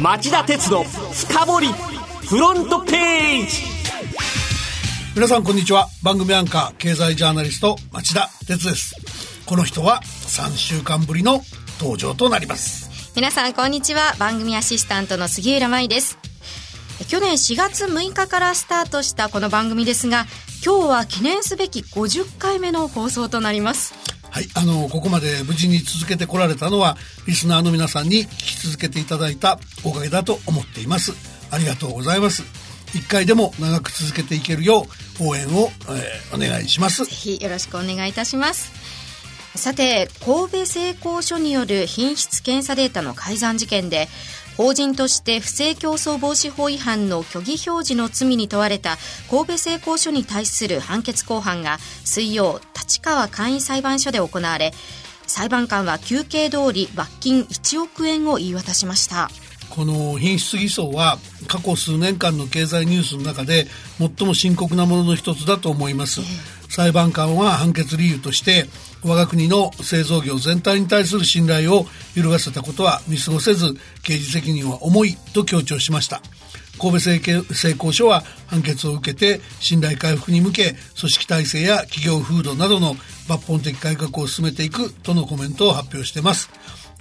町田鉄の深掘りフロントページ。皆さんこんにちは。番組アンカー経済ジャーナリスト町田鉄です。この人は3週間ぶりの登場となります。皆さんこんにちは。番組アシスタントの杉浦舞です。去年4月6日からスタートしたこの番組ですが今日は記念すべき50回目の放送となりますはい、あの、ここまで無事に続けてこられたのは、リスナーの皆さんに聞き続けていただいたおかげだと思っています。ありがとうございます。一回でも長く続けていけるよう応援を、えー、お願いします。ぜひよろしくお願いいたします。さて、神戸製鋼所による品質検査データの改ざん事件で、法人として不正競争防止法違反の虚偽表示の罪に問われた神戸製鋼所に対する判決公判が水曜立川簡易裁判所で行われ裁判官は求刑通り罰金1億円を言い渡しました。この品質偽装は過去数年間の経済ニュースの中で最も深刻なものの一つだと思います、えー、裁判官は判決理由として我が国の製造業全体に対する信頼を揺るがせたことは見過ごせず刑事責任は重いと強調しました。神戸製鋼所は判決を受けて信頼回復に向け組織体制や企業風土などの抜本的改革を進めていくとのコメントを発表しています。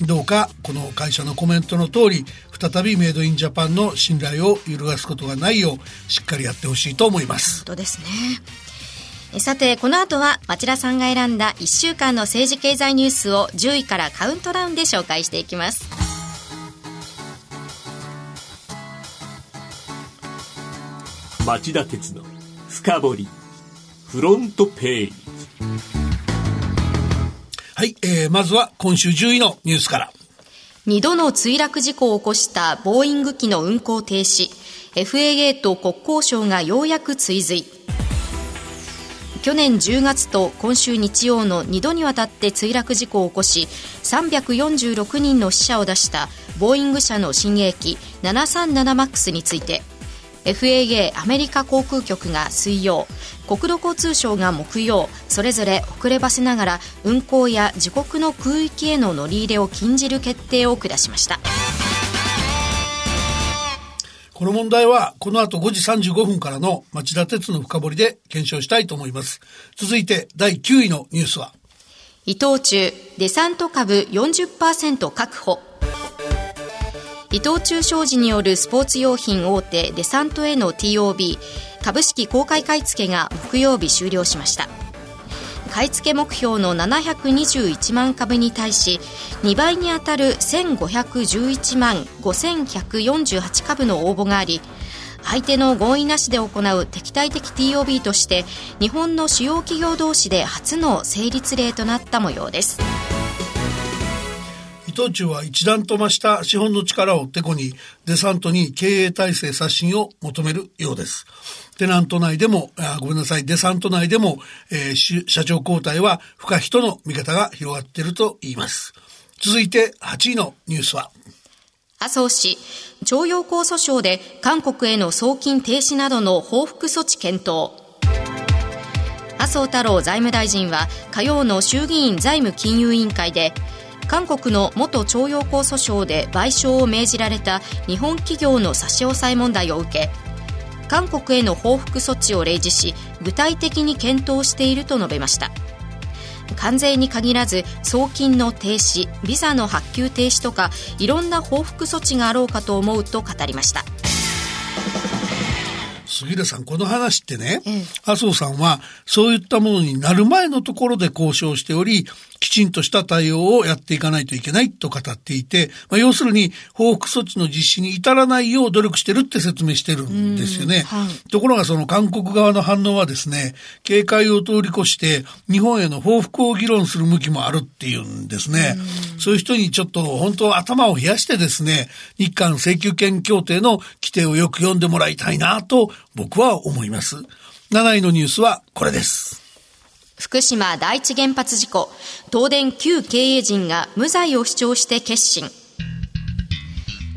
どうかこの会社のコメントの通り再びメイドインジャパンの信頼を揺るがすことがないようしっかりやってほしいと思います。本当ですね。さて、この後は町田さんが選んだ1週間の政治経済ニュースを10位からカウントダウンで紹介していきます。町田鉄の深掘りフロントページ。はい、えー、まずは今週10位のニュースから。2度の墜落事故を起こしたボーイング機の運航停止。FAA と国交省がようやく追随。去年10月と今週日曜の2度にわたって墜落事故を起こし346人の死者を出したボーイング社の新鋭機 737MAX について FAA アメリカ航空局が水曜国土交通省が木曜それぞれ遅ればせながら運航や自国の空域への乗り入れを禁じる決定を下しました。この問題はこの後5時35分からの町田鉄の深掘りで検証したいと思います。続いて第9位のニュースは。伊藤忠デサント株40%確保。伊藤忠商事によるスポーツ用品大手デサントへの TOB 株式公開買い付けが木曜日終了しました。買い付け目標の721万株に対し2倍に当たる1511万5148株の応募があり相手の合意なしで行う敵対的 TOB として日本の主要企業同士で初の成立例となった模様です。伊藤忠は一段と増した資本の力をてこにデサントに経営体制刷新を求めるようですテナント内でも、あごめんなさい、デサント内でも、えー、社長交代は不可避との見方が広がっていると言います。続いて8位のニュースは、麻生氏、徴用工訴訟で韓国への送金停止などの報復措置検討。麻生太郎財務大臣は火曜の衆議院財務金融委員会で韓国の元徴用工訴訟で賠償を命じられた日本企業の差し押さえ問題を受け韓国への報復措置を例示し具体的に検討していると述べました。関税に限らず送金の停止ビザの発給停止とかいろんな報復措置があろうかと思うと語りました。杉田さん、この話ってね、麻生さんはそういったものになる前のところで交渉しており、きちんとした対応をやっていかないといけないと語っていて、まあ、要するに報復措置の実施に至らないよう努力してるって説明してるんですよね。はい、ところがその韓国側の反応はですね、警戒を通り越して日本への報復を議論する向きもあるっていうんですね。そういう人にちょっと本当頭を冷やしてですね、日韓請求権協定の規定をよく読んでもらいたいなと僕は思います。7位のニュースはこれです。福島第一原発事故、東電旧経営陣が無罪を主張して決心。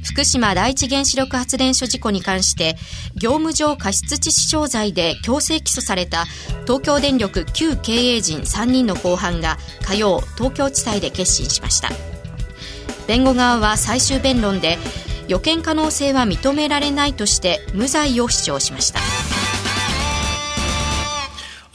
福島第一原子力発電所事故に関して業務上過失致死傷罪で強制起訴された東京電力旧経営陣3人の公判が火曜東京地裁で決審しました。弁護側は最終弁論で予見可能性は認められないとして無罪を主張しました。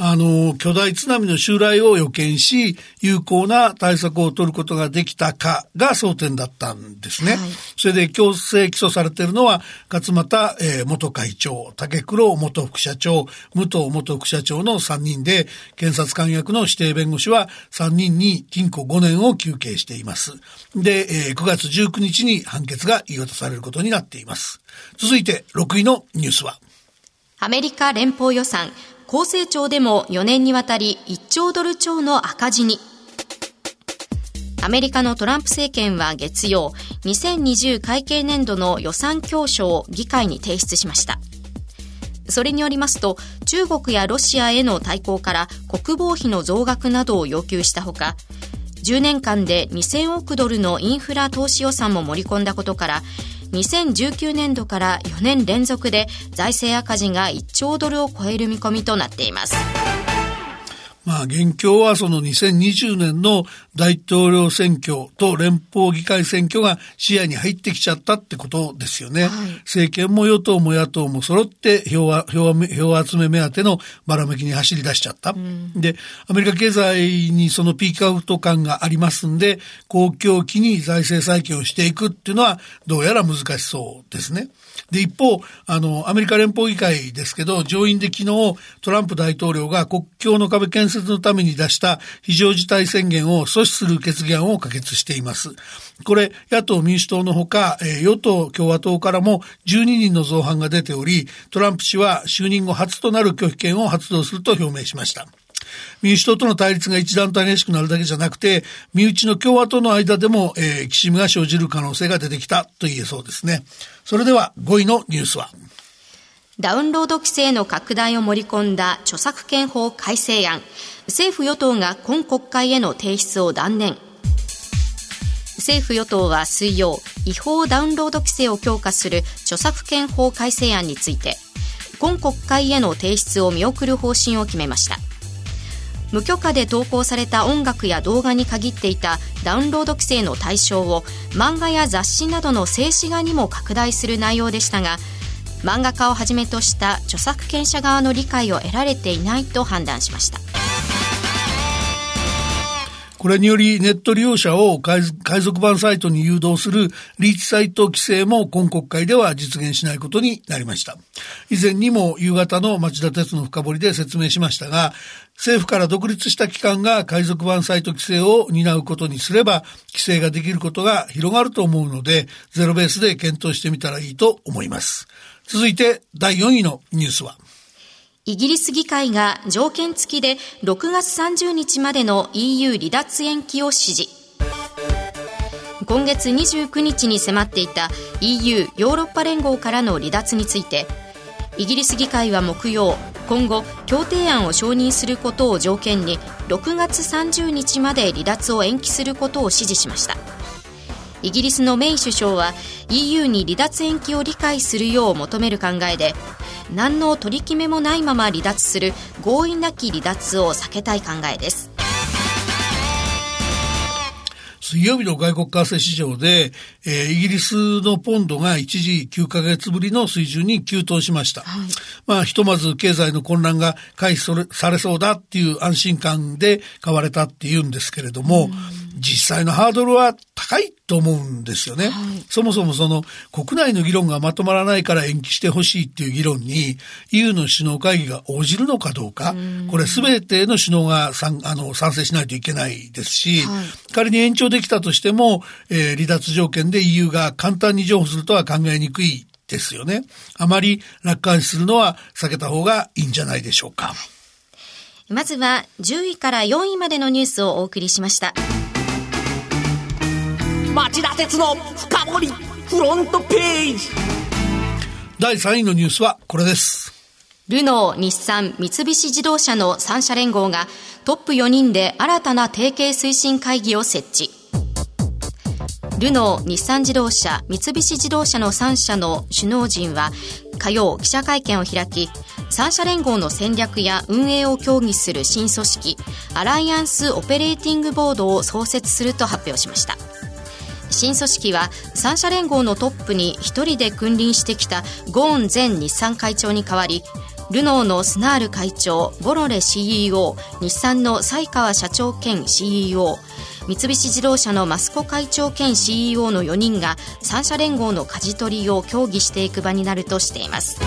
あの、巨大津波の襲来を予見し、有効な対策を取ることができたかが争点だったんですね。はい、それで強制起訴されているのは、勝俣、えー、元会長、竹黒元副社長、武藤元副社長の3人で、検察官役の指定弁護士は3人に禁錮5年を求刑しています。で、えー、9月19日に判決が言い渡されることになっています。続いて6位のニュースは、アメリカ連邦予算高成長でも4年にわたり1兆ドル超の赤字に。アメリカのトランプ政権は月曜、2020会計年度の予算教書を議会に提出しました。それによりますと、中国やロシアへの対抗から国防費の増額などを要求したほか、10年間で2000億ドルのインフラ投資予算も盛り込んだことから、2019年度から4年連続で財政赤字が1兆ドルを超える見込みとなっています。まあ、現況はその2020年の大統領選挙と連邦議会選挙が視野に入ってきちゃったってことですよね。はい、政権も与党も野党も揃って票は、票票集め目当てのばらめきに走り出しちゃった。うん、で、アメリカ経済にそのピークアウト感がありますんで、公共期に財政再建をしていくっていうのはどうやら難しそうですね。で、一方、あの、アメリカ連邦議会ですけど、上院で昨日、トランプ大統領が国境の壁建設設のために出した非常事態宣言を阻止する決議案を可決しています。これ、野党民主党のほか、与党共和党からも12人の造反が出ており、トランプ氏は就任後初となる拒否権を発動すると表明しました。民主党との対立が一段と激しくなるだけじゃなくて、身内の共和党の間でも、えー、きしみが生じる可能性が出てきたと言えそうですね。それでは5位のニュースは。ダウンロード規制の拡大を盛り込んだ著作権法改正案。政府与党が今国会への提出を断念。政府与党は水曜、違法ダウンロード規制を強化する著作権法改正案について、今国会への提出を見送る方針を決めました。無許可で投稿された音楽や動画に限っていたダウンロード規制の対象を漫画や雑誌などの静止画にも拡大する内容でしたが漫画家をはじめとした著作権者側の理解を得られていないと判断しましたこれによりネット利用者を海賊版サイトに誘導するリーチサイト規制も今国会では実現しないことになりました。以前にも夕方の町田鉄の深掘りで説明しましたが、政府から独立した機関が海賊版サイト規制を担うことにすれば、規制ができることが広がると思うので、ゼロベースで検討してみたらいいと思います。続いて第4位のニュースは、イギリス議会が条件付きで6月30日までの EU 離脱延期を指示。今月29日に迫っていた EU ヨーロッパ連合からの離脱について、イギリス議会は木曜、今後、協定案を承認することを条件に、6月30日まで離脱を延期することを指示しました。イギリスのメイ首相は EU に離脱延期を理解するよう求める考えで何の取り決めもないまま離脱する強引なき離脱を避けたい考えです。水曜日の外国為替市場で、えー、イギリスのポンドが一時9ヶ月ぶりの水準に急騰しました。はい、まあ、ひとまず経済の混乱が回避されそうだっていう安心感で買われたっていうんですけれども、実際のハードルは高いと思うんですよね。はい、そもそもその国内の議論がまとまらないから延期してほしいっていう議論に EU の首脳会議が応じるのかどうか、これ全ての首脳が賛あの賛成しないといけないですし、はい、仮に延長できたとしても、えー、離脱条件で EU が簡単に譲歩するとは考えにくいですよね。あまり楽観視するのは避けた方がいいんじゃないでしょうか。まずは10位から4位までのニュースをお送りしました。町田鉄の深掘りフロントページ第3位のニュースはこれですルノー、日産、三菱自動車の3社連合がトップ4人で新たな提携推進会議を設置ルノー、日産自動車、三菱自動車の3社の首脳陣は火曜記者会見を開き3社連合の戦略や運営を協議する新組織アライアンス・オペレーティング・ボードを創設すると発表しました。新組織は三社連合のトップに一人で君臨してきたゴーン前日産会長に代わりルノーのスナール会長ボロレ CEO 日産の西川社長兼 CEO 三菱自動車の益子会長兼 CEO の4人が三社連合の舵取りを協議していく場になるとしています。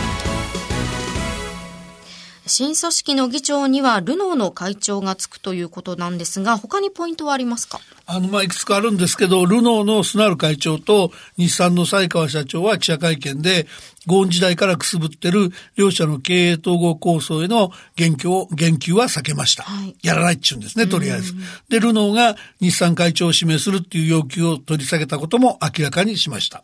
新組織の議長にはルノーの会長がつくということなんですが他にポイントはありますか？あの、まあ、いくつかあるんですけど、ルノーのスナール会長と日産の西川社長は記者会見で、ゴーン時代からくすぶってる両社の経営統合構想への言及を、言及は避けました。はい、やらないっちゅうんですね、とりあえず。で、ルノーが日産会長を指名するっていう要求を取り下げたことも明らかにしました。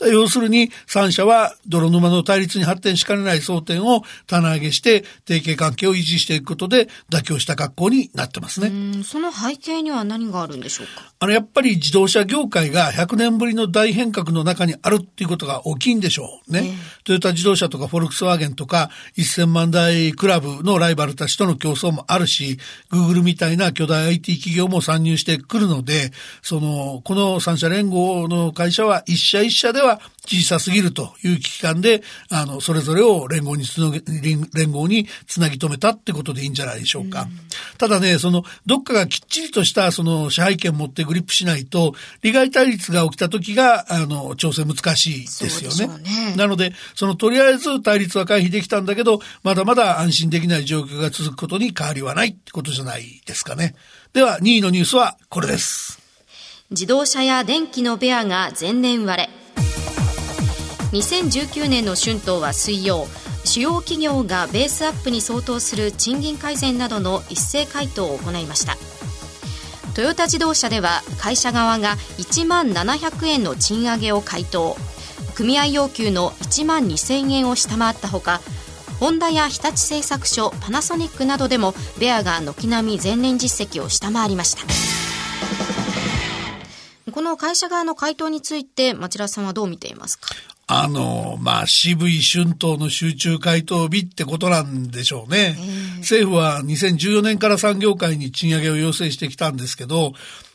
要するに3社は泥沼の対立に発展しかねない争点を棚上げして提携関係を維持していくことで妥協した格好になってますね。その背景には何があるんでしょうか？あの、やっぱり自動車業界が100年ぶりの大変革の中にあるっていうことが大きいんでしょうね。えー、トヨタ自動車とかフォルクスワーゲンとか1000万台クラブのライバルたちとの競争もあるし、グーグルみたいな巨大 IT 企業も参入してくるので、その、この3社連合の会社は一社一社では小さすぎるという危機感で、あの、それぞれを連合につなぎ、連合につなぎ止めたってことでいいんじゃないでしょうか。うん、ただね、その、どっかがきっちりとした、その、支配権を持ってグリップしないと、利害対立が起きた時が、あの、調整難しいですよね。ねなので、その、とりあえず対立は回避できたんだけど、まだまだ安心できない状況が続くことに変わりはないってことじゃないですかね。では、2位のニュースはこれです。自動車や電気のベアが前年割れ。2019年の春闘は水曜。主要企業がベースアップに相当する賃金改善などの一斉回答を行いました。トヨタ自動車では会社側が1万700円の賃上げを回答。組合要求の1万2000円を下回ったほかホンダや日立製作所パナソニックなどでもベアが軒並み前年実績を下回りました。この会社側の回答について町田さんはどう見ていますか？あの、まあ、渋い春闘の集中回答日ってことなんでしょうね。政府は2014年から産業界に賃上げを要請してきたんですけど、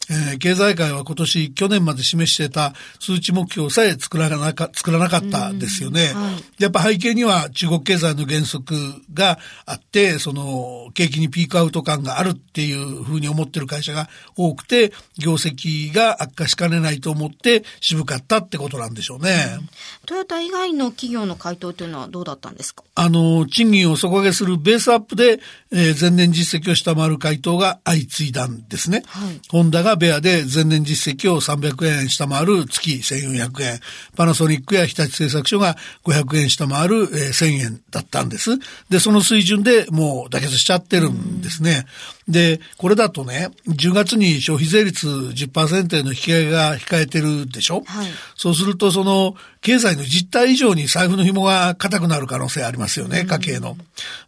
えー、経済界は今年、去年まで示していた数値目標さえ作らなか作らなかったですよね、はい、やっぱ背景には中国経済の減速があって、その景気にピークアウト感があるっていうふうに思ってる会社が多くて、業績が悪化しかねないと思って渋かったってことなんでしょうね。うん、トヨタ以外の企業の回答というのはどうだったんですか？あの、賃金を底上げするベースアップで、えー、前年実績を下回る回答が相次いだんですね。はい、ホンダがベアで前年実績を300円下回る月1400円。パナソニックや日立製作所が500円下回る、えー、1000円だったんです。で、その水準でもう妥結しちゃってるんですね。で、これだとね、10月に消費税率10%への引き上げが控えてるでしょ、はい、そうすると、その、経済の実態以上に財布の紐が硬くなる可能性ありますよね、家計の。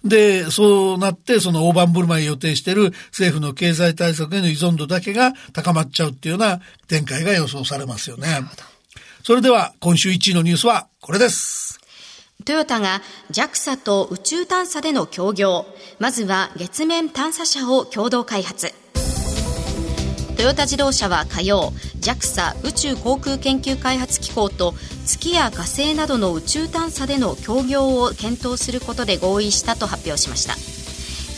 で、そうなって、その大盤振る舞い予定している政府の経済対策への依存度だけが高まっちゃうっていうような展開が予想されますよね。それでは、今週1位のニュースはこれです。トヨタが JAXA と宇宙探査での協業まずは月面探査車を共同開発トヨタ自動車は火曜 JAXA 宇宙航空研究開発機構と月や火星などの宇宙探査での協業を検討することで合意したと発表しました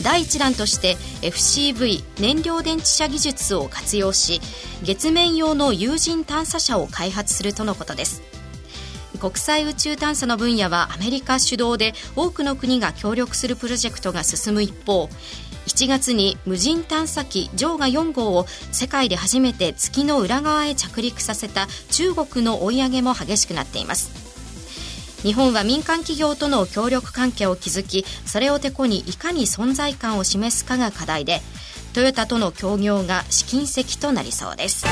第1弾として FCV 燃料電池車技術を活用し月面用の有人探査車を開発するとのことです。国際宇宙探査の分野はアメリカ主導で多くの国が協力するプロジェクトが進む一方7月に無人探査機ジョーガ4号を世界で初めて月の裏側へ着陸させた中国の追い上げも激しくなっています。日本は民間企業との協力関係を築きそれをてこにいかに存在感を示すかが課題でトヨタとの協業が試金石となりそうです。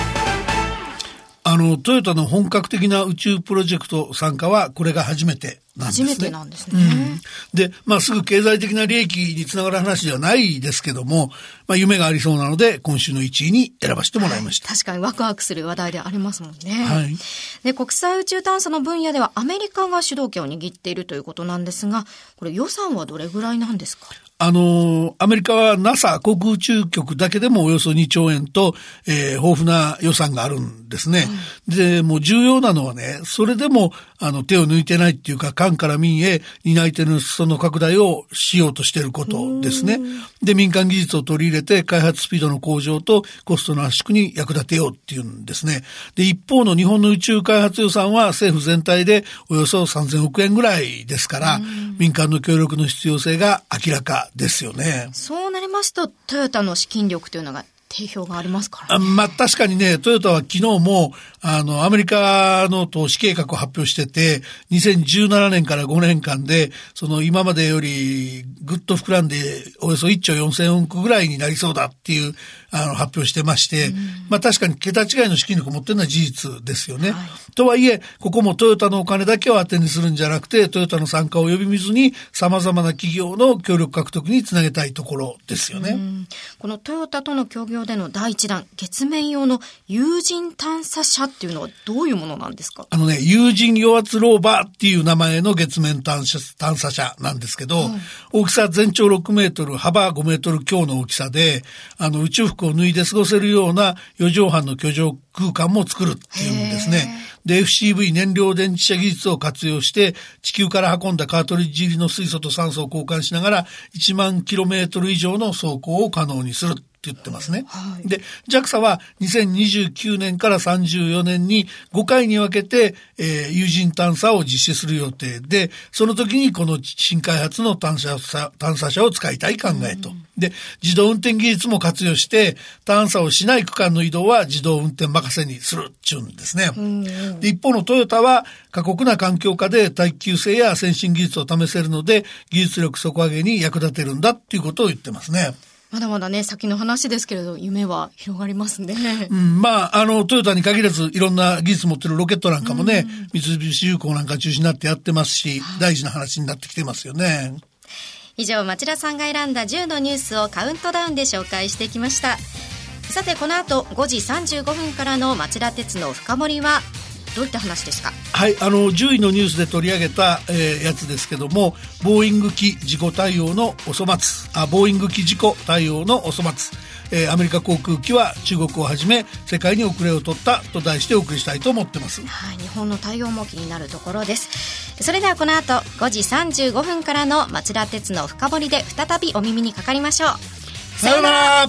あの、トヨタの本格的な宇宙プロジェクト参加はこれが初めてなんですね。初めてなんですね。うん、で、まあ、すぐ経済的な利益につながる話ではないですけども、まあ、夢がありそうなので、今週の1位に選ばせてもらいました。確かにワクワクする話題でありますもんね。はい。で、国際宇宙探査の分野ではアメリカが主導権を握っているということなんですが、これ予算はどれぐらいなんですか？あの、アメリカは NASA 航空宇宙局だけでもおよそ2兆円と、えー、豊富な予算があるんですね。うん、で、もう重要なのはね、それでも、あの、手を抜いてないっていうか、官から民へ担い手の裾の拡大をしようとしていることですね。で、民間技術を取り入れて、開発スピードの向上とコストの圧縮に役立てようっていうんですね。で、一方の日本の宇宙開発予算は政府全体でおよそ3000億円ぐらいですから、民間の協力の必要性が明らかですよね。そうなりますと、トヨタの資金力というのが定評がありますからね。まあ確かにね、トヨタは昨日も、あの、アメリカの投資計画を発表してて、2017年から5年間で、その今までよりぐっと膨らんで、およそ1兆4000億ぐらいになりそうだっていう、あの、発表してまして、まあ確かに桁違いの資金力を持ってるのは事実ですよね。はい、とはいえ、ここもトヨタのお金だけを当てにするんじゃなくて、トヨタの参加を呼び水に、様々な企業の協力獲得につなげたいところですよね。このトヨタとの協業での第一弾、月面用の有人探査車っていうのはどういうものなんですか？あのね、有人与圧ローバーっていう名前の月面探査探査車なんですけど、大きさ全長6メートル、幅5メートル強の大きさで、あの宇宙服を脱いで過ごせるような4畳半の居城空間も作るっていうんですね。で、FCV 燃料電池車技術を活用して、地球から運んだカートリッジ入りの水素と酸素を交換しながら、1万キロメートル以上の走行を可能にする。って言ってますね。はい、で、JAXA は2029年から34年に5回に分けて、えー、有人探査を実施する予定で、その時にこの新開発の探査探査車を使いたい考えと。うんで、自動運転技術も活用して、探査をしない区間の移動は自動運転任せにするっちゅうんですね。で一方のトヨタは過酷な環境下で耐久性や先進技術を試せるので、技術力底上げに役立てるんだっていうことを言ってますね。まだまだね、先の話ですけれど、夢は広がりますね。うん、まあ、あの、トヨタに限らず、いろんな技術持ってるロケットなんかもね、三菱重工なんか中心になってやってますし、大事な話になってきてますよね。以上、町田さんが選んだ10のニュースをカウントダウンで紹介してきました。さて、この後5時35分からの町田鉄の深掘りは、どういった話ですか？はいあの10位のニュースで取り上げた、えー、やつですけどもボーイング機事故対応のお粗末。あボーイング機事故対応のお粗末。えー、アメリカ航空機は中国をはじめ世界に遅れを取ったと題してお送りしたいと思ってます。はい日本の対応も気になるところです。それではこの後5時35分からの町田鉄の深掘りで再びお耳にかかりましょう。さようなら